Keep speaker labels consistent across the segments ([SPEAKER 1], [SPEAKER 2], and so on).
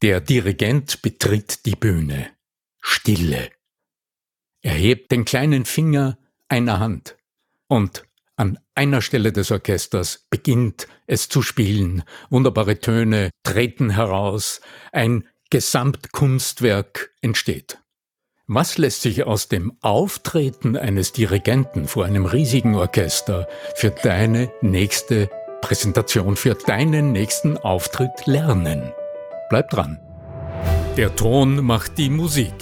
[SPEAKER 1] Der Dirigent betritt die Bühne. Stille. Er hebt den kleinen Finger einer Hand und an einer Stelle des Orchesters beginnt es zu spielen. Wunderbare Töne treten heraus. Ein Gesamtkunstwerk entsteht. Was lässt sich aus dem Auftreten eines Dirigenten vor einem riesigen Orchester für deine nächste Präsentation, für deinen nächsten Auftritt lernen? Bleib dran. Der Ton macht die Musik.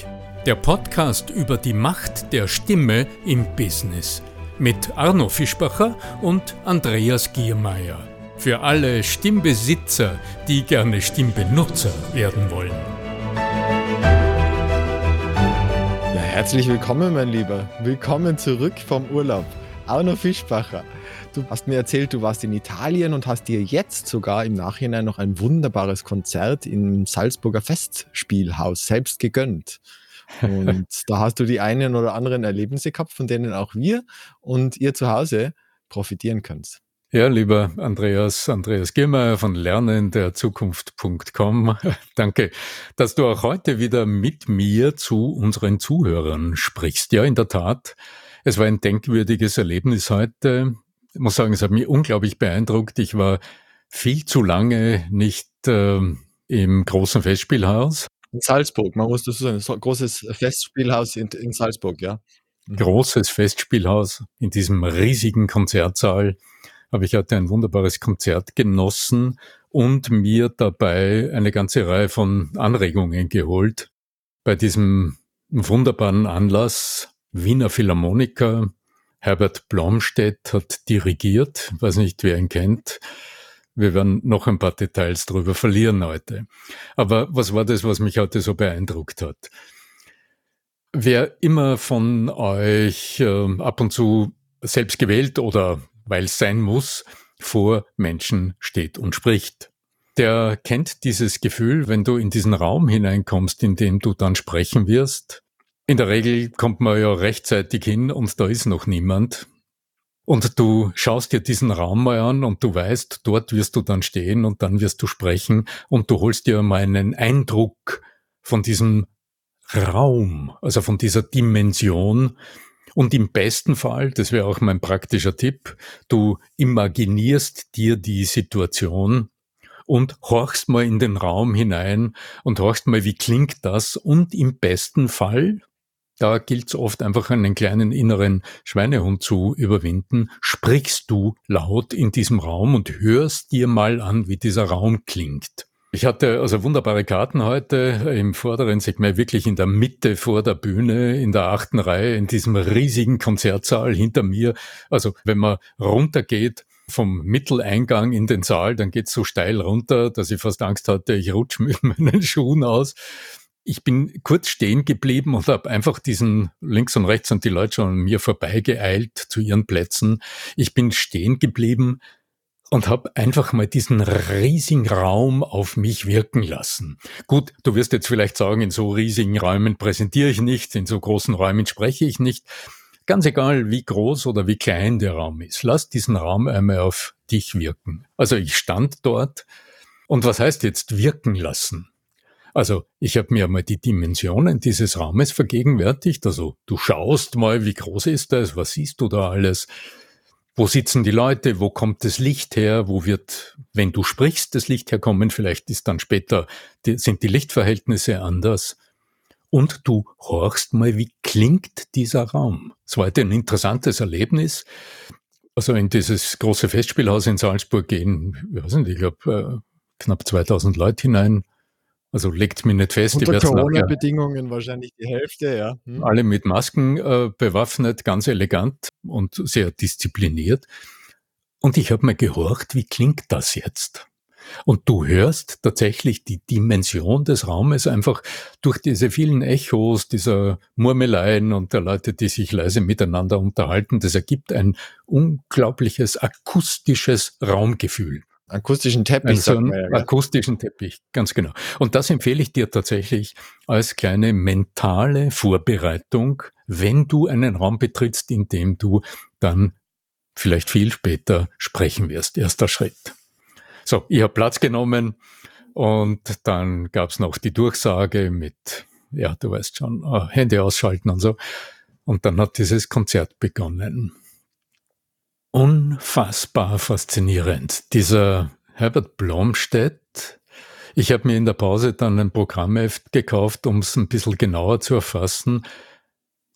[SPEAKER 1] Der Podcast über die Macht der Stimme im Business. Mit Arno Fischbacher und Andreas Giermeier. Für alle Stimmbesitzer, die gerne Stimmbenutzer werden wollen.
[SPEAKER 2] Ja, herzlich willkommen, mein Lieber. Willkommen zurück vom Urlaub. Arno Fischbacher. Du hast mir erzählt, du warst in Italien und hast dir jetzt sogar im Nachhinein noch ein wunderbares Konzert im Salzburger Festspielhaus selbst gegönnt. Und da hast du die einen oder anderen Erlebnisse gehabt, von denen auch wir und ihr zu Hause profitieren könnt.
[SPEAKER 1] Ja, lieber Andreas, Andreas Giermeier von lernenderzukunft.com. Danke, dass du auch heute wieder mit mir zu unseren Zuhörern sprichst. Ja, in der Tat, es war ein denkwürdiges Erlebnis heute. Ich muss sagen, es hat mich unglaublich beeindruckt. Ich war viel zu lange nicht äh, im großen Festspielhaus.
[SPEAKER 2] In Salzburg, man muss das sagen, ein großes Festspielhaus in, in Salzburg, ja.
[SPEAKER 1] Mhm. Großes Festspielhaus in diesem riesigen Konzertsaal habe ich heute ein wunderbares Konzert genossen und mir dabei eine ganze Reihe von Anregungen geholt. Bei diesem wunderbaren Anlass Wiener Philharmoniker, Herbert Blomstedt hat dirigiert, weiß nicht, wer ihn kennt. Wir werden noch ein paar Details darüber verlieren heute. Aber was war das, was mich heute so beeindruckt hat? Wer immer von euch äh, ab und zu selbst gewählt oder weil es sein muss, vor Menschen steht und spricht. Der kennt dieses Gefühl, wenn du in diesen Raum hineinkommst, in dem du dann sprechen wirst, in der Regel kommt man ja rechtzeitig hin und da ist noch niemand. Und du schaust dir diesen Raum mal an und du weißt, dort wirst du dann stehen und dann wirst du sprechen und du holst dir mal einen Eindruck von diesem Raum, also von dieser Dimension. Und im besten Fall, das wäre auch mein praktischer Tipp, du imaginierst dir die Situation und horchst mal in den Raum hinein und horchst mal, wie klingt das und im besten Fall, da gilt es oft einfach einen kleinen inneren Schweinehund zu überwinden. Sprichst du laut in diesem Raum und hörst dir mal an, wie dieser Raum klingt. Ich hatte also wunderbare Karten heute im vorderen Segment, wirklich in der Mitte vor der Bühne, in der achten Reihe, in diesem riesigen Konzertsaal hinter mir. Also wenn man runtergeht vom Mitteleingang in den Saal, dann geht's so steil runter, dass ich fast Angst hatte, ich rutsche mit meinen Schuhen aus ich bin kurz stehen geblieben und habe einfach diesen links und rechts und die Leute schon an mir vorbeigeeilt zu ihren Plätzen. Ich bin stehen geblieben und habe einfach mal diesen riesigen Raum auf mich wirken lassen. Gut, du wirst jetzt vielleicht sagen, in so riesigen Räumen präsentiere ich nicht, in so großen Räumen spreche ich nicht. Ganz egal, wie groß oder wie klein der Raum ist, lass diesen Raum einmal auf dich wirken. Also ich stand dort und was heißt jetzt wirken lassen? Also ich habe mir mal die Dimensionen dieses Raumes vergegenwärtigt. Also du schaust mal, wie groß ist das, was siehst du da alles, wo sitzen die Leute, wo kommt das Licht her, wo wird, wenn du sprichst, das Licht herkommen, vielleicht ist dann später, die, sind die Lichtverhältnisse anders. Und du horchst mal, wie klingt dieser Raum. Es war heute ein interessantes Erlebnis. Also in dieses große Festspielhaus in Salzburg gehen, ich weiß nicht, ich glaube, äh, knapp 2000 Leute hinein also legt mich nicht fest.
[SPEAKER 2] Unter Corona-Bedingungen wahrscheinlich die Hälfte, ja.
[SPEAKER 1] Hm. Alle mit Masken äh, bewaffnet, ganz elegant und sehr diszipliniert. Und ich habe mir gehorcht, wie klingt das jetzt? Und du hörst tatsächlich die Dimension des Raumes einfach durch diese vielen Echos, dieser Murmeleien und der Leute, die sich leise miteinander unterhalten. Das ergibt ein unglaubliches akustisches Raumgefühl.
[SPEAKER 2] Akustischen Teppich.
[SPEAKER 1] Also einen ja, akustischen Teppich, ganz genau. Und das empfehle ich dir tatsächlich als kleine mentale Vorbereitung, wenn du einen Raum betrittst, in dem du dann vielleicht viel später sprechen wirst. Erster Schritt. So, ich habe Platz genommen Und dann gab's noch die Durchsage mit, ja, du weißt schon, äh, Hände ausschalten und so. Und dann hat dieses Konzert begonnen. Unfassbar faszinierend. Dieser Herbert Blomstedt, ich habe mir in der Pause dann ein Programmheft gekauft, um es ein bisschen genauer zu erfassen.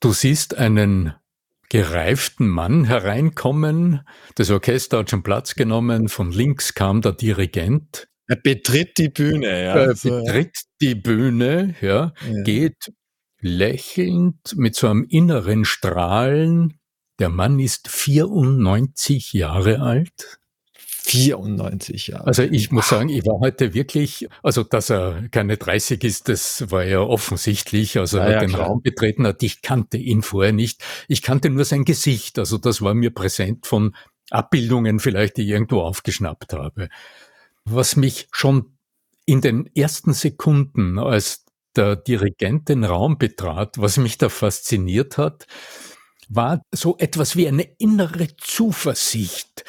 [SPEAKER 1] Du siehst einen gereiften Mann hereinkommen, das Orchester hat schon Platz genommen, von links kam der Dirigent.
[SPEAKER 2] Er betritt die Bühne, ja.
[SPEAKER 1] Er betritt die Bühne, ja, ja, geht lächelnd mit so einem inneren Strahlen. Der Mann ist 94 Jahre alt.
[SPEAKER 2] 94 Jahre.
[SPEAKER 1] Also ich muss sagen, ich war heute wirklich, also dass er keine 30 ist, das war ja offensichtlich. Also er ja, hat den klar. Raum betreten hat, ich kannte ihn vorher nicht. Ich kannte nur sein Gesicht. Also das war mir präsent von Abbildungen vielleicht, die ich irgendwo aufgeschnappt habe. Was mich schon in den ersten Sekunden, als der Dirigent den Raum betrat, was mich da fasziniert hat, war so etwas wie eine innere Zuversicht,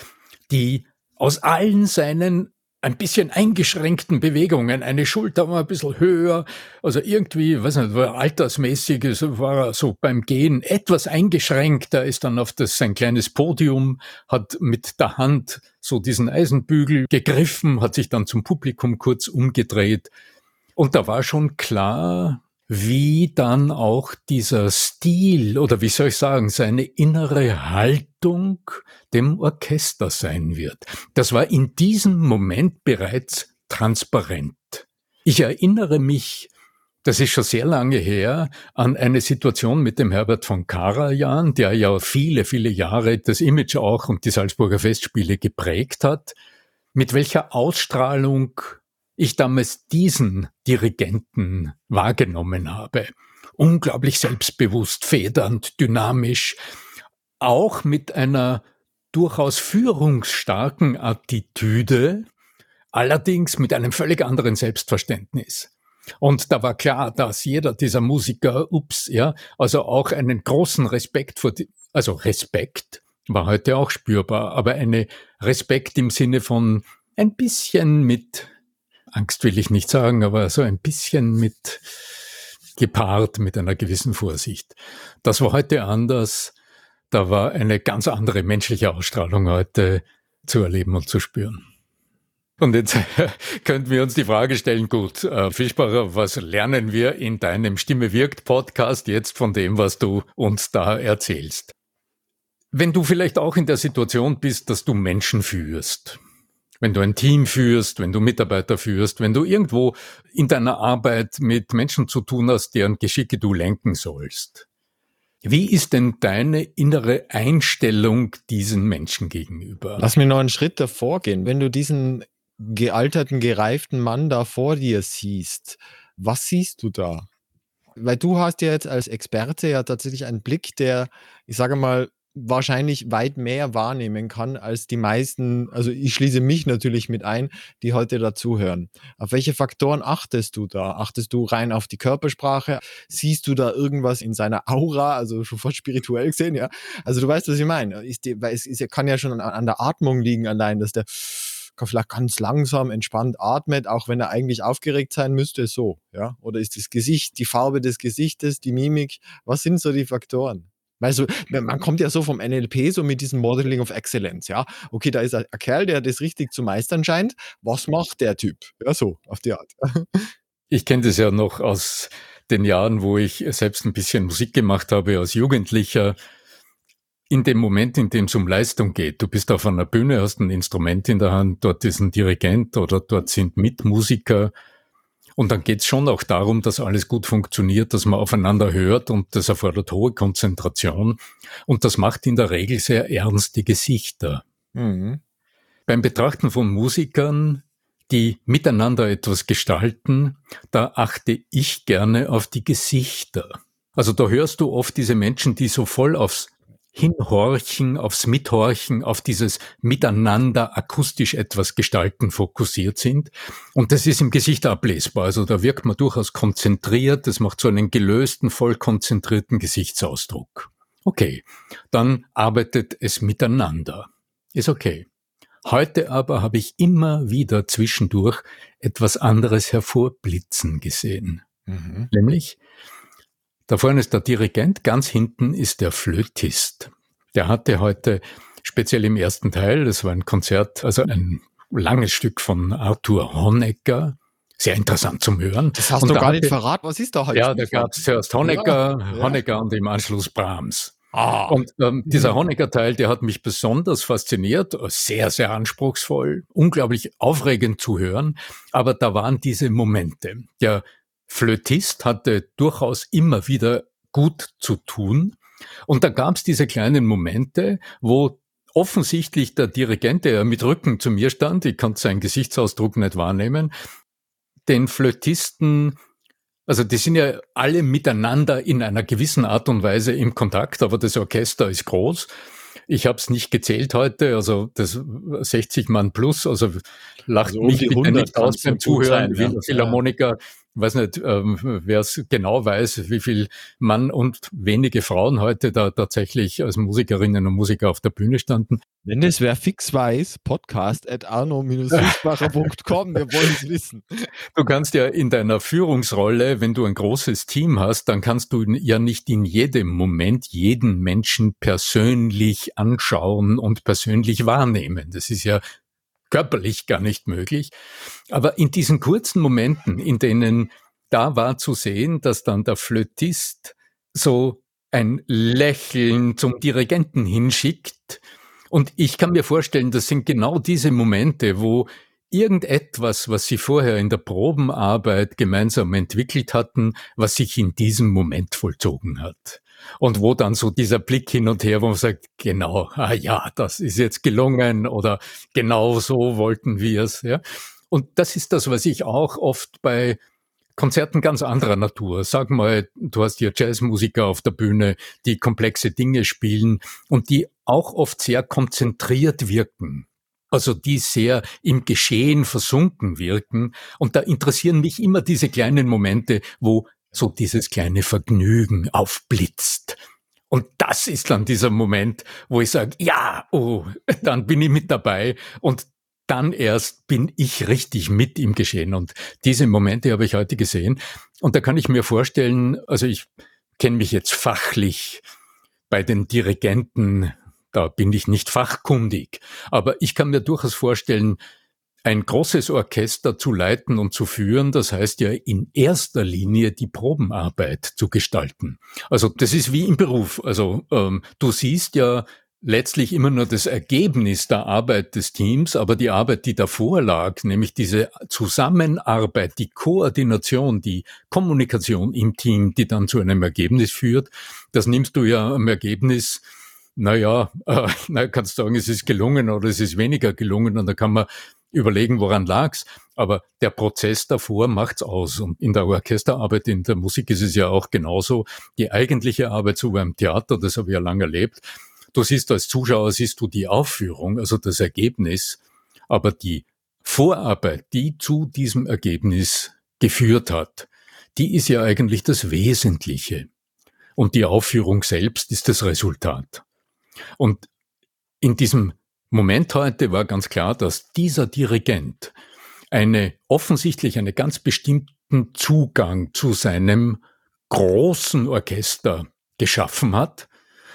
[SPEAKER 1] die aus allen seinen ein bisschen eingeschränkten Bewegungen, eine Schulter war ein bisschen höher, also irgendwie, weiß nicht, war altersmäßig, war er so beim Gehen etwas eingeschränkt, er ist dann auf das, sein kleines Podium, hat mit der Hand so diesen Eisenbügel gegriffen, hat sich dann zum Publikum kurz umgedreht. Und da war schon klar, wie dann auch dieser Stil oder wie soll ich sagen, seine innere Haltung dem Orchester sein wird. Das war in diesem Moment bereits transparent. Ich erinnere mich, das ist schon sehr lange her, an eine Situation mit dem Herbert von Karajan, der ja viele, viele Jahre das Image auch und die Salzburger Festspiele geprägt hat, mit welcher Ausstrahlung ich damals diesen Dirigenten wahrgenommen habe. Unglaublich selbstbewusst, federnd, dynamisch, auch mit einer durchaus führungsstarken Attitüde, allerdings mit einem völlig anderen Selbstverständnis. Und da war klar, dass jeder dieser Musiker, ups, ja, also auch einen großen Respekt vor, die, also Respekt war heute auch spürbar, aber eine Respekt im Sinne von ein bisschen mit Angst will ich nicht sagen, aber so ein bisschen mit gepaart mit einer gewissen Vorsicht. Das war heute anders. Da war eine ganz andere menschliche Ausstrahlung heute zu erleben und zu spüren. Und jetzt könnten wir uns die Frage stellen, gut, äh, Fischbacher, was lernen wir in deinem Stimme wirkt Podcast jetzt von dem, was du uns da erzählst? Wenn du vielleicht auch in der Situation bist, dass du Menschen führst, wenn du ein Team führst, wenn du Mitarbeiter führst, wenn du irgendwo in deiner Arbeit mit Menschen zu tun hast, deren Geschicke du lenken sollst. Wie ist denn deine innere Einstellung diesen Menschen gegenüber?
[SPEAKER 2] Lass mir noch einen Schritt davor gehen. Wenn du diesen gealterten, gereiften Mann da vor dir siehst, was siehst du da? Weil du hast ja jetzt als Experte ja tatsächlich einen Blick, der, ich sage mal, wahrscheinlich weit mehr wahrnehmen kann als die meisten, also ich schließe mich natürlich mit ein, die heute dazuhören. Auf welche Faktoren achtest du da? Achtest du rein auf die Körpersprache? Siehst du da irgendwas in seiner Aura, also schon fast spirituell gesehen, ja? Also du weißt, was ich meine. Die, weil es ist, kann ja schon an, an der Atmung liegen allein, dass der vielleicht ganz langsam, entspannt atmet, auch wenn er eigentlich aufgeregt sein müsste, so, ja? Oder ist das Gesicht, die Farbe des Gesichtes, die Mimik, was sind so die Faktoren? Weißt du, man kommt ja so vom NLP, so mit diesem Modeling of Excellence, ja. Okay, da ist ein Kerl, der das richtig zu meistern scheint. Was macht der Typ? Ja, so, auf die Art.
[SPEAKER 1] Ich kenne das ja noch aus den Jahren, wo ich selbst ein bisschen Musik gemacht habe als Jugendlicher. In dem Moment, in dem es um Leistung geht, du bist auf einer Bühne, hast ein Instrument in der Hand, dort ist ein Dirigent oder dort sind Mitmusiker, und dann geht es schon auch darum, dass alles gut funktioniert, dass man aufeinander hört und das erfordert hohe Konzentration. Und das macht in der Regel sehr ernste Gesichter. Mhm. Beim Betrachten von Musikern, die miteinander etwas gestalten, da achte ich gerne auf die Gesichter. Also da hörst du oft diese Menschen, die so voll aufs Hinhorchen, aufs Mithorchen, auf dieses Miteinander akustisch etwas gestalten fokussiert sind. Und das ist im Gesicht ablesbar. Also da wirkt man durchaus konzentriert. Das macht so einen gelösten, voll konzentrierten Gesichtsausdruck. Okay. Dann arbeitet es miteinander. Ist okay. Heute aber habe ich immer wieder zwischendurch etwas anderes hervorblitzen gesehen. Mhm. Nämlich, da vorne ist der Dirigent, ganz hinten ist der Flötist. Der hatte heute speziell im ersten Teil, das war ein Konzert, also ein langes Stück von Arthur Honecker, sehr interessant zum Hören.
[SPEAKER 2] Das hast und du gar nicht verraten. Was ist da
[SPEAKER 1] heute? Ja, da gab es zuerst Honecker, ja, Honecker und im Anschluss Brahms. Ah. Und ähm, dieser Honecker-Teil, der hat mich besonders fasziniert, sehr, sehr anspruchsvoll, unglaublich aufregend zu hören. Aber da waren diese Momente. Der Flötist hatte durchaus immer wieder gut zu tun. Und da gab es diese kleinen Momente, wo offensichtlich der Dirigent, der mit Rücken zu mir stand, ich konnte seinen Gesichtsausdruck nicht wahrnehmen, den Flötisten also die sind ja alle miteinander in einer gewissen Art und Weise im Kontakt, aber das Orchester ist groß. Ich habe es nicht gezählt heute, also das 60 Mann plus, also lacht also um mich bitte nicht aus beim Zuhören, sein, ja. Philharmoniker weiß nicht, ähm, wer es genau weiß, wie viel Mann und wenige Frauen heute da tatsächlich als Musikerinnen und Musiker auf der Bühne standen.
[SPEAKER 2] Wenn es wer fix weiß, podcast at arno-fischbacher.com, wir wollen es wissen.
[SPEAKER 1] Du kannst ja in deiner Führungsrolle, wenn du ein großes Team hast, dann kannst du ja nicht in jedem Moment jeden Menschen persönlich anschauen und persönlich wahrnehmen. Das ist ja körperlich gar nicht möglich. Aber in diesen kurzen Momenten, in denen da war zu sehen, dass dann der Flötist so ein Lächeln zum Dirigenten hinschickt. Und ich kann mir vorstellen, das sind genau diese Momente, wo irgendetwas, was sie vorher in der Probenarbeit gemeinsam entwickelt hatten, was sich in diesem Moment vollzogen hat. Und wo dann so dieser Blick hin und her, wo man sagt, genau, ah ja, das ist jetzt gelungen oder genau so wollten wir es. Ja. Und das ist das, was ich auch oft bei Konzerten ganz anderer Natur. Sag mal, du hast hier Jazzmusiker auf der Bühne, die komplexe Dinge spielen und die auch oft sehr konzentriert wirken. Also die sehr im Geschehen versunken wirken. Und da interessieren mich immer diese kleinen Momente, wo so dieses kleine Vergnügen aufblitzt. Und das ist dann dieser Moment, wo ich sage, ja, oh, dann bin ich mit dabei und dann erst bin ich richtig mit im Geschehen. Und diese Momente habe ich heute gesehen. Und da kann ich mir vorstellen, also ich kenne mich jetzt fachlich bei den Dirigenten, da bin ich nicht fachkundig, aber ich kann mir durchaus vorstellen, ein großes Orchester zu leiten und zu führen, das heißt ja in erster Linie die Probenarbeit zu gestalten. Also das ist wie im Beruf. Also ähm, du siehst ja letztlich immer nur das Ergebnis der Arbeit des Teams, aber die Arbeit, die davor lag, nämlich diese Zusammenarbeit, die Koordination, die Kommunikation im Team, die dann zu einem Ergebnis führt, das nimmst du ja am Ergebnis naja, äh, na, kannst sagen, es ist gelungen oder es ist weniger gelungen und da kann man überlegen, woran lag's. Aber der Prozess davor macht's aus. Und in der Orchesterarbeit, in der Musik ist es ja auch genauso. Die eigentliche Arbeit so beim Theater, das habe ich ja lange erlebt. Du siehst als Zuschauer, siehst du die Aufführung, also das Ergebnis. Aber die Vorarbeit, die zu diesem Ergebnis geführt hat, die ist ja eigentlich das Wesentliche. Und die Aufführung selbst ist das Resultat. Und in diesem Moment heute war ganz klar, dass dieser Dirigent eine offensichtlich einen ganz bestimmten Zugang zu seinem großen Orchester geschaffen hat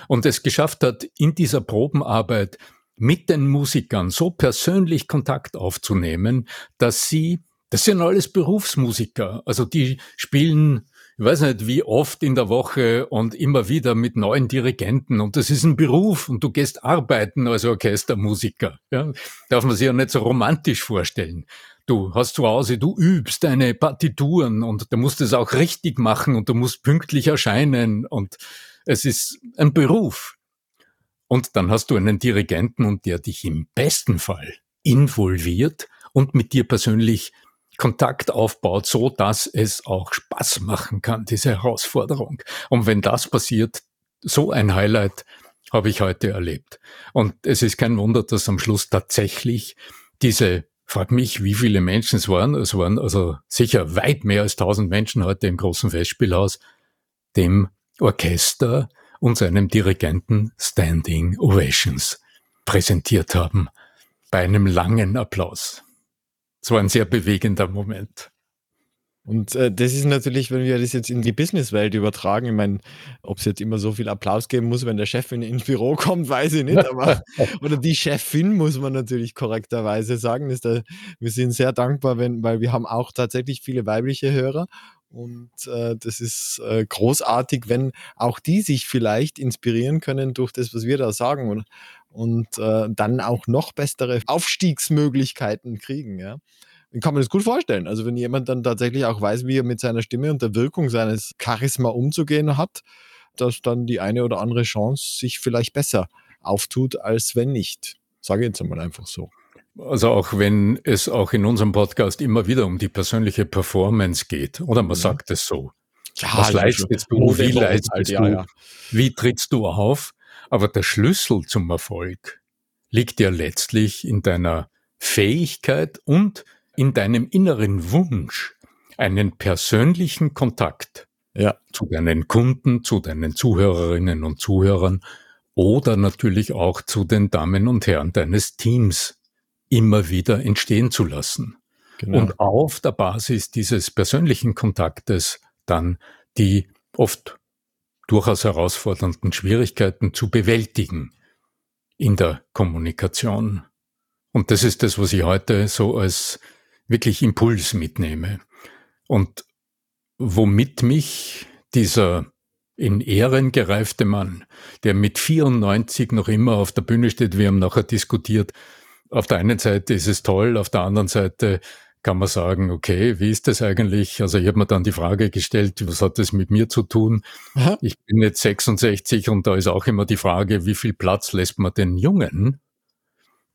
[SPEAKER 1] und es geschafft hat, in dieser Probenarbeit mit den Musikern so persönlich Kontakt aufzunehmen, dass sie, das sind alles Berufsmusiker, also die spielen ich weiß nicht, wie oft in der Woche und immer wieder mit neuen Dirigenten. Und das ist ein Beruf und du gehst arbeiten als Orchestermusiker. Ja? Darf man sich ja nicht so romantisch vorstellen. Du hast zu Hause, du übst deine Partituren und du musst es auch richtig machen und du musst pünktlich erscheinen und es ist ein Beruf. Und dann hast du einen Dirigenten und der dich im besten Fall involviert und mit dir persönlich Kontakt aufbaut, so dass es auch Spaß machen kann, diese Herausforderung. Und wenn das passiert, so ein Highlight habe ich heute erlebt. Und es ist kein Wunder, dass am Schluss tatsächlich diese, frag mich, wie viele Menschen es waren, es waren also sicher weit mehr als tausend Menschen heute im großen Festspielhaus, dem Orchester und seinem Dirigenten Standing Ovations präsentiert haben. bei einem langen Applaus. Es war ein sehr bewegender Moment.
[SPEAKER 2] Und äh, das ist natürlich, wenn wir das jetzt in die Businesswelt übertragen, ich meine, ob es jetzt immer so viel Applaus geben muss, wenn der Chef in, ins Büro kommt, weiß ich nicht, aber oder die Chefin muss man natürlich korrekterweise sagen. Ist da, wir sind sehr dankbar, wenn, weil wir haben auch tatsächlich viele weibliche Hörer und äh, das ist äh, großartig, wenn auch die sich vielleicht inspirieren können durch das, was wir da sagen und, und äh, dann auch noch bessere Aufstiegsmöglichkeiten kriegen. Ja ich kann mir das gut vorstellen. Also wenn jemand dann tatsächlich auch weiß, wie er mit seiner Stimme und der Wirkung seines Charisma umzugehen hat, dass dann die eine oder andere Chance sich vielleicht besser auftut, als wenn nicht. Sage ich jetzt einmal einfach so.
[SPEAKER 1] Also auch wenn es auch in unserem Podcast immer wieder um die persönliche Performance geht, oder man ja. sagt es so. Ja, Was leistest du? Wie leistest halt, du? Wie trittst du auf? Aber der Schlüssel zum Erfolg liegt ja letztlich in deiner Fähigkeit und in deinem inneren Wunsch einen persönlichen Kontakt ja. zu deinen Kunden, zu deinen Zuhörerinnen und Zuhörern oder natürlich auch zu den Damen und Herren deines Teams immer wieder entstehen zu lassen. Genau. Und auf der Basis dieses persönlichen Kontaktes dann die oft durchaus herausfordernden Schwierigkeiten zu bewältigen in der Kommunikation. Und das ist das, was ich heute so als wirklich Impuls mitnehme. Und womit mich dieser in Ehren gereifte Mann, der mit 94 noch immer auf der Bühne steht, wir haben nachher diskutiert, auf der einen Seite ist es toll, auf der anderen Seite kann man sagen, okay, wie ist das eigentlich? Also ich habe mir dann die Frage gestellt, was hat das mit mir zu tun? Aha. Ich bin jetzt 66 und da ist auch immer die Frage, wie viel Platz lässt man den Jungen?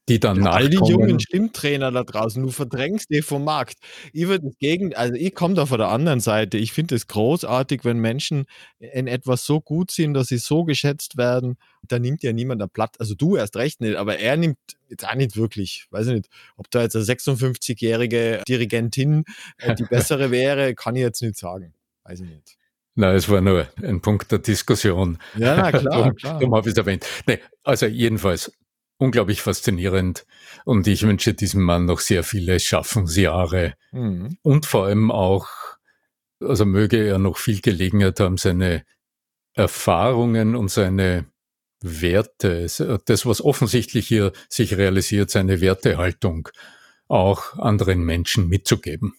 [SPEAKER 1] Die dann ja,
[SPEAKER 2] All die jungen Stimmtrainer da draußen, du verdrängst die vom Markt. Ich würde das Gegend, also ich komme da von der anderen Seite. Ich finde es großartig, wenn Menschen in etwas so gut sind, dass sie so geschätzt werden. Da nimmt ja niemand ein Blatt, also du erst recht nicht, aber er nimmt jetzt auch nicht wirklich. Weiß ich nicht, ob da jetzt eine 56-jährige Dirigentin äh, die bessere wäre, kann ich jetzt nicht sagen. Weiß ich nicht.
[SPEAKER 1] Nein, es war nur ein Punkt der Diskussion.
[SPEAKER 2] Ja, na, klar, darum, klar.
[SPEAKER 1] Darum habe ich es erwähnt. Nee, also jedenfalls, unglaublich faszinierend und ich wünsche diesem Mann noch sehr viele Schaffensjahre mhm. und vor allem auch, also möge er noch viel Gelegenheit haben, seine Erfahrungen und seine Werte, das, was offensichtlich hier sich realisiert, seine Wertehaltung auch anderen Menschen mitzugeben.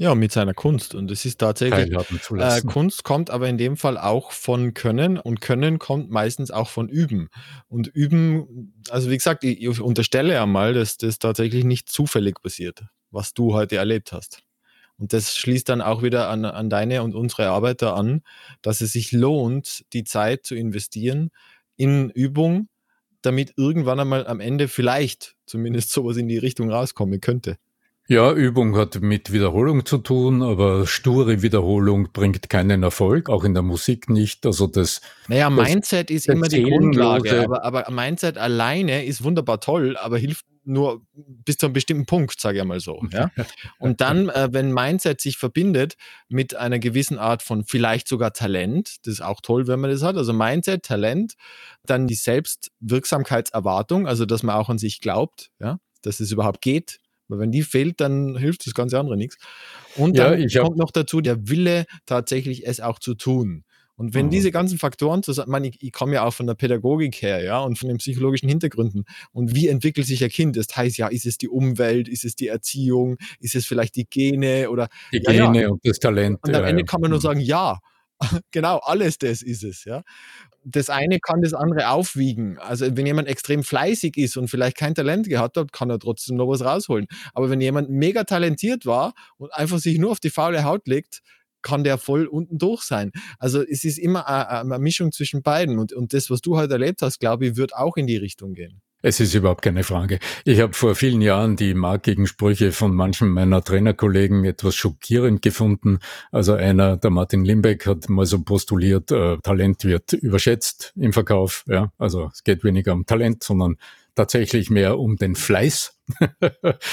[SPEAKER 2] Ja, mit seiner Kunst. Und es ist tatsächlich, äh, Kunst kommt aber in dem Fall auch von Können und Können kommt meistens auch von Üben. Und Üben, also wie gesagt, ich, ich unterstelle einmal, dass das tatsächlich nicht zufällig passiert, was du heute erlebt hast. Und das schließt dann auch wieder an, an deine und unsere Arbeiter an, dass es sich lohnt, die Zeit zu investieren in Übung, damit irgendwann einmal am Ende vielleicht zumindest sowas in die Richtung rauskommen könnte.
[SPEAKER 1] Ja, Übung hat mit Wiederholung zu tun, aber sture Wiederholung bringt keinen Erfolg, auch in der Musik nicht. Also das.
[SPEAKER 2] Naja, Mindset ist immer die Grundlage, aber, aber Mindset alleine ist wunderbar toll, aber hilft nur bis zu einem bestimmten Punkt, sage ich mal so. Ja? Und dann, äh, wenn Mindset sich verbindet mit einer gewissen Art von vielleicht sogar Talent, das ist auch toll, wenn man das hat, also Mindset, Talent, dann die Selbstwirksamkeitserwartung, also dass man auch an sich glaubt, ja, dass es überhaupt geht, weil wenn die fehlt, dann hilft das ganze andere nichts. Und dann ja, kommt noch dazu der Wille, tatsächlich es auch zu tun. Und wenn mhm. diese ganzen Faktoren zusammen, ich, ich komme ja auch von der Pädagogik her, ja, und von den psychologischen Hintergründen. Und wie entwickelt sich ein Kind? Das heißt ja, ist es die Umwelt, ist es die Erziehung, ist es vielleicht die Gene oder
[SPEAKER 1] die ja, Gene ja. und das Talent.
[SPEAKER 2] Und am Ende kann man nur mhm. sagen, ja, genau, alles das ist es, ja das eine kann das andere aufwiegen. Also wenn jemand extrem fleißig ist und vielleicht kein Talent gehabt hat, kann er trotzdem noch was rausholen. Aber wenn jemand mega talentiert war und einfach sich nur auf die faule Haut legt, kann der voll unten durch sein. Also es ist immer eine, Mischung zwischen beiden. Und, und das, was du heute erlebt hast, glaube ich, wird auch in die Richtung gehen.
[SPEAKER 1] Es ist überhaupt keine Frage. Ich habe vor vielen Jahren die markigen Sprüche von manchen meiner Trainerkollegen etwas schockierend gefunden. Also einer, der Martin Limbeck, hat mal so postuliert, äh, Talent wird überschätzt im Verkauf. Ja, also es geht weniger um Talent, sondern tatsächlich mehr um den Fleiß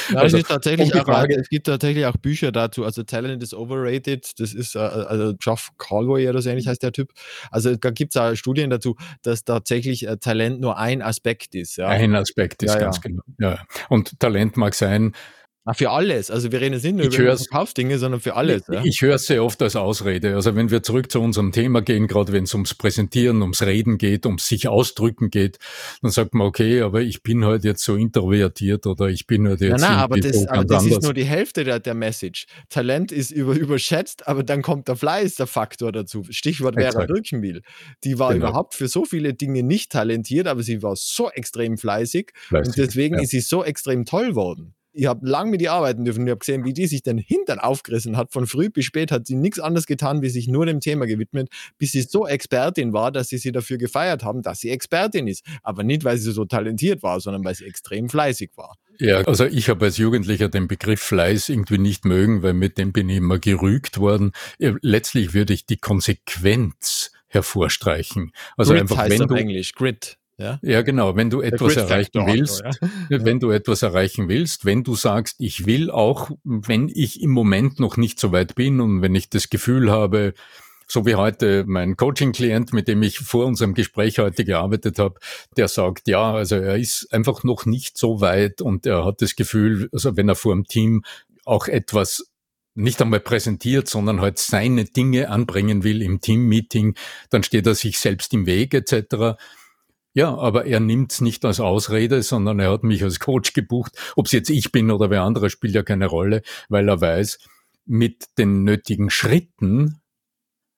[SPEAKER 2] Ja, also, es, tatsächlich auch, es gibt tatsächlich auch Bücher dazu. Also Talent is overrated. Das ist äh, also Geoff Calway oder so ähnlich heißt der Typ. Also da gibt es auch Studien dazu, dass tatsächlich äh, Talent nur ein Aspekt ist.
[SPEAKER 1] Ja. Ein Aspekt ist ja, ganz ja. genau. Ja. Und Talent mag sein,
[SPEAKER 2] Ah, für alles. Also wir reden jetzt nicht nur ich über Verkaufsdinge, sondern für alles.
[SPEAKER 1] Ich, ja? ich höre es sehr oft als Ausrede. Also wenn wir zurück zu unserem Thema gehen, gerade wenn es ums Präsentieren, ums Reden geht, ums sich ausdrücken geht, dann sagt man, okay, aber ich bin halt jetzt so introvertiert oder ich bin halt jetzt.
[SPEAKER 2] Nein, nein aber das, aber das ist nur die Hälfte der, der Message. Talent ist über, überschätzt, aber dann kommt der Fleiß, der Faktor dazu. Stichwort Vera Birkenbiel. Die war genau. überhaupt für so viele Dinge nicht talentiert, aber sie war so extrem fleißig, fleißig und deswegen ja. ist sie so extrem toll worden ich habe lang mit ihr arbeiten dürfen und ich habe gesehen, wie die sich den Hintern aufgerissen hat. Von früh bis spät hat sie nichts anderes getan, wie sich nur dem Thema gewidmet, bis sie so Expertin war, dass sie sie dafür gefeiert haben, dass sie Expertin ist. Aber nicht, weil sie so talentiert war, sondern weil sie extrem fleißig war.
[SPEAKER 1] Ja, also ich habe als Jugendlicher den Begriff Fleiß irgendwie nicht mögen, weil mit dem bin ich immer gerügt worden. Letztlich würde ich die Konsequenz hervorstreichen. Also
[SPEAKER 2] Grit
[SPEAKER 1] einfach,
[SPEAKER 2] heißt wenn du Englisch Grit.
[SPEAKER 1] Ja? ja, genau. Wenn du etwas erreichen willst, ja? wenn du etwas erreichen willst, wenn du sagst, ich will auch, wenn ich im Moment noch nicht so weit bin und wenn ich das Gefühl habe, so wie heute mein Coaching-Klient, mit dem ich vor unserem Gespräch heute gearbeitet habe, der sagt, ja, also er ist einfach noch nicht so weit und er hat das Gefühl, also wenn er vor dem Team auch etwas nicht einmal präsentiert, sondern halt seine Dinge anbringen will im Team-Meeting, dann steht er sich selbst im Weg etc. Ja, aber er nimmt's nicht als Ausrede, sondern er hat mich als Coach gebucht. Ob es jetzt ich bin oder wer andere, spielt ja keine Rolle, weil er weiß, mit den nötigen Schritten,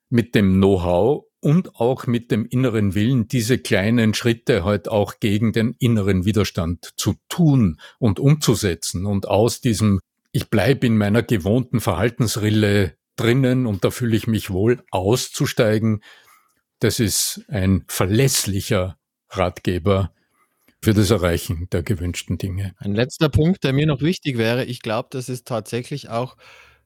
[SPEAKER 1] mit dem Know-how und auch mit dem inneren Willen, diese kleinen Schritte halt auch gegen den inneren Widerstand zu tun und umzusetzen und aus diesem ich bleibe in meiner gewohnten Verhaltensrille drinnen und da fühle ich mich wohl auszusteigen, das ist ein verlässlicher Ratgeber für das Erreichen der gewünschten Dinge.
[SPEAKER 2] Ein letzter Punkt, der mir noch wichtig wäre, ich glaube, das ist tatsächlich auch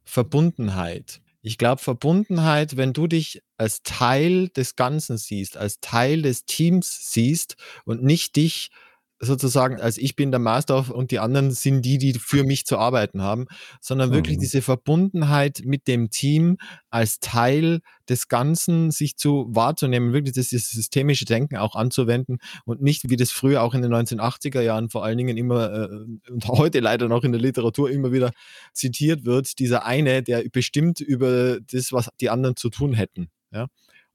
[SPEAKER 2] Verbundenheit. Ich glaube, Verbundenheit, wenn du dich als Teil des Ganzen siehst, als Teil des Teams siehst und nicht dich sozusagen, als ich bin der Master und die anderen sind die, die für mich zu arbeiten haben, sondern wirklich mhm. diese Verbundenheit mit dem Team als Teil des Ganzen sich zu wahrzunehmen, wirklich das systemische Denken auch anzuwenden und nicht, wie das früher auch in den 1980er Jahren vor allen Dingen immer äh, und heute leider noch in der Literatur immer wieder zitiert wird, dieser eine, der bestimmt über das, was die anderen zu tun hätten. Ja?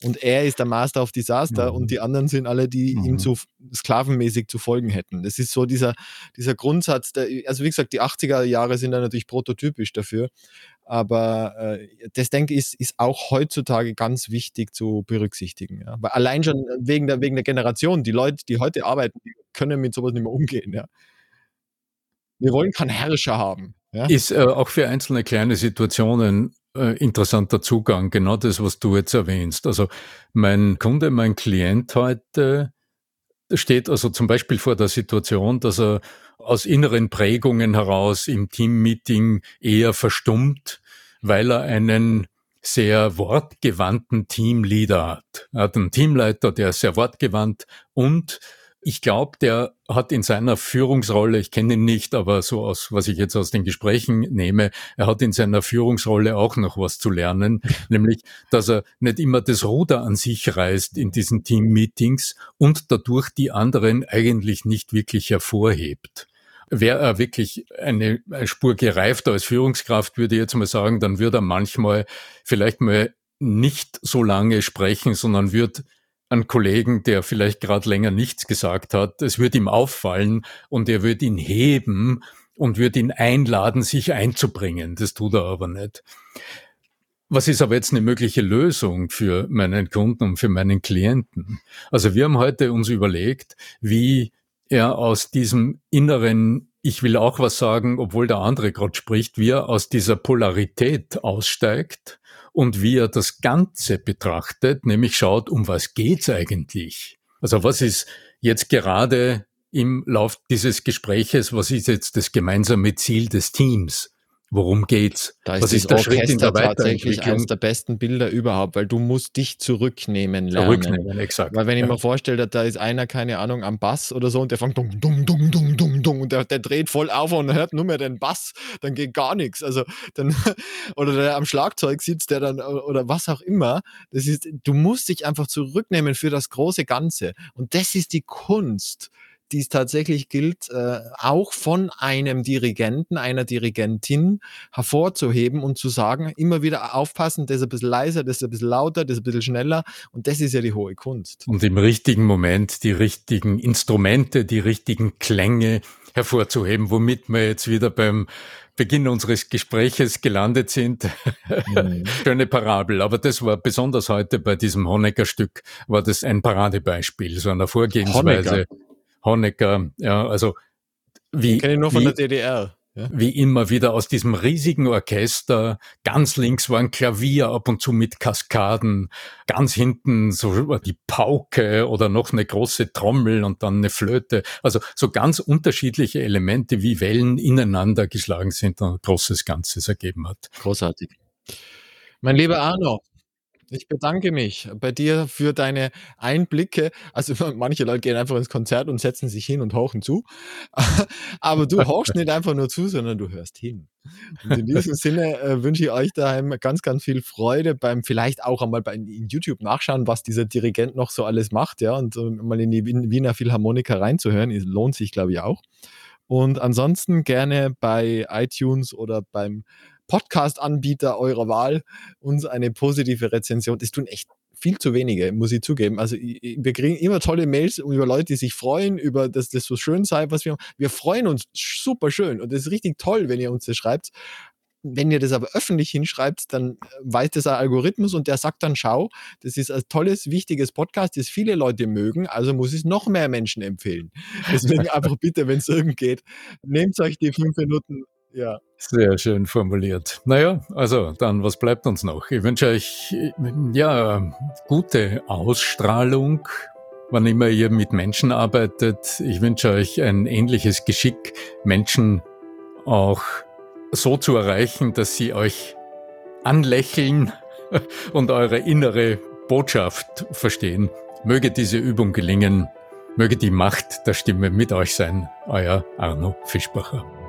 [SPEAKER 2] Und er ist der Master of Disaster mhm. und die anderen sind alle, die mhm. ihm zu sklavenmäßig zu folgen hätten. Das ist so dieser, dieser Grundsatz, der, also wie gesagt, die 80er Jahre sind da natürlich prototypisch dafür. Aber äh, das denke ich, ist, ist auch heutzutage ganz wichtig zu berücksichtigen. Ja? Weil allein schon wegen der, wegen der Generation, die Leute, die heute arbeiten, die können mit sowas nicht mehr umgehen. Ja? Wir wollen keinen Herrscher haben.
[SPEAKER 1] Ja? Ist äh, auch für einzelne kleine Situationen äh, interessanter Zugang, genau das, was du jetzt erwähnst. Also mein Kunde, mein Klient heute steht also zum Beispiel vor der Situation, dass er aus inneren Prägungen heraus im Teammeeting eher verstummt, weil er einen sehr wortgewandten Teamleader hat. Er hat einen Teamleiter, der ist sehr wortgewandt und ich glaube, der hat in seiner Führungsrolle, ich kenne ihn nicht, aber so aus, was ich jetzt aus den Gesprächen nehme, er hat in seiner Führungsrolle auch noch was zu lernen, nämlich, dass er nicht immer das Ruder an sich reißt in diesen Team-Meetings und dadurch die anderen eigentlich nicht wirklich hervorhebt. Wäre er wirklich eine Spur gereifter als Führungskraft, würde ich jetzt mal sagen, dann würde er manchmal vielleicht mal nicht so lange sprechen, sondern würde einen Kollegen, der vielleicht gerade länger nichts gesagt hat, es wird ihm auffallen und er wird ihn heben und wird ihn einladen, sich einzubringen. Das tut er aber nicht. Was ist aber jetzt eine mögliche Lösung für meinen Kunden und für meinen Klienten? Also wir haben heute uns überlegt, wie er aus diesem inneren ich will auch was sagen, obwohl der andere gerade spricht, wie er aus dieser Polarität aussteigt und wie er das Ganze betrachtet, nämlich schaut, um was geht's eigentlich? Also was ist jetzt gerade im Lauf dieses Gespräches, was ist jetzt das gemeinsame Ziel des Teams? Worum geht's?
[SPEAKER 2] Da ist Was ist der Orchester Schritt in der tatsächlich eines der besten Bilder überhaupt, weil du musst dich zurücknehmen lernen. Zurücknehmen, exakt. Weil wenn ich ja. mir vorstelle, da ist einer, keine Ahnung, am Bass oder so und der fängt dumm, dumm, dumm, dumm, und der, der dreht voll auf und hört nur mehr den Bass, dann geht gar nichts. Also dann, oder der am Schlagzeug sitzt, der dann, oder was auch immer. Das ist, du musst dich einfach zurücknehmen für das große Ganze. Und das ist die Kunst die es tatsächlich gilt, äh, auch von einem Dirigenten, einer Dirigentin hervorzuheben und zu sagen, immer wieder aufpassen, das ist ein bisschen leiser, das ist ein bisschen lauter, das ist ein bisschen schneller. Und das ist ja die hohe Kunst.
[SPEAKER 1] Und im richtigen Moment die richtigen Instrumente, die richtigen Klänge hervorzuheben, womit wir jetzt wieder beim Beginn unseres Gespräches gelandet sind. Mhm. Schöne Parabel. Aber das war besonders heute bei diesem Honecker-Stück, war das ein Paradebeispiel, so einer Vorgehensweise. Honecker. Honecker, ja, also wie.
[SPEAKER 2] kenne ich nur von wie, der DDR.
[SPEAKER 1] Ja. Wie immer wieder aus diesem riesigen Orchester. Ganz links war ein Klavier ab und zu mit Kaskaden. Ganz hinten so die Pauke oder noch eine große Trommel und dann eine Flöte. Also so ganz unterschiedliche Elemente wie Wellen ineinander geschlagen sind und ein großes Ganzes ergeben hat.
[SPEAKER 2] Großartig. Mein lieber Arno, ich bedanke mich bei dir für deine Einblicke. Also manche Leute gehen einfach ins Konzert und setzen sich hin und hauchen zu. Aber du hauchst nicht einfach nur zu, sondern du hörst hin. Und in diesem Sinne äh, wünsche ich euch daheim ganz, ganz viel Freude beim vielleicht auch einmal bei in YouTube nachschauen, was dieser Dirigent noch so alles macht, ja, und uh, mal in die Wiener Philharmoniker reinzuhören. Es lohnt sich, glaube ich, auch. Und ansonsten gerne bei iTunes oder beim Podcast-Anbieter eurer Wahl uns eine positive Rezension. Das tun echt viel zu wenige, muss ich zugeben. Also wir kriegen immer tolle Mails über Leute, die sich freuen, über dass das so schön sei, was wir Wir freuen uns super schön und das ist richtig toll, wenn ihr uns das schreibt. Wenn ihr das aber öffentlich hinschreibt, dann weiß das ein Algorithmus und der sagt dann, schau, das ist ein tolles, wichtiges Podcast, das viele Leute mögen, also muss es noch mehr Menschen empfehlen. Deswegen einfach bitte, wenn es irgend geht, nehmt euch die fünf Minuten ja.
[SPEAKER 1] Sehr schön formuliert. Naja, also dann, was bleibt uns noch? Ich wünsche euch ja gute Ausstrahlung, wann immer ihr mit Menschen arbeitet. Ich wünsche euch ein ähnliches Geschick, Menschen auch so zu erreichen, dass sie euch anlächeln und eure innere Botschaft verstehen. Möge diese Übung gelingen. Möge die Macht der Stimme mit euch sein. Euer Arno Fischbacher.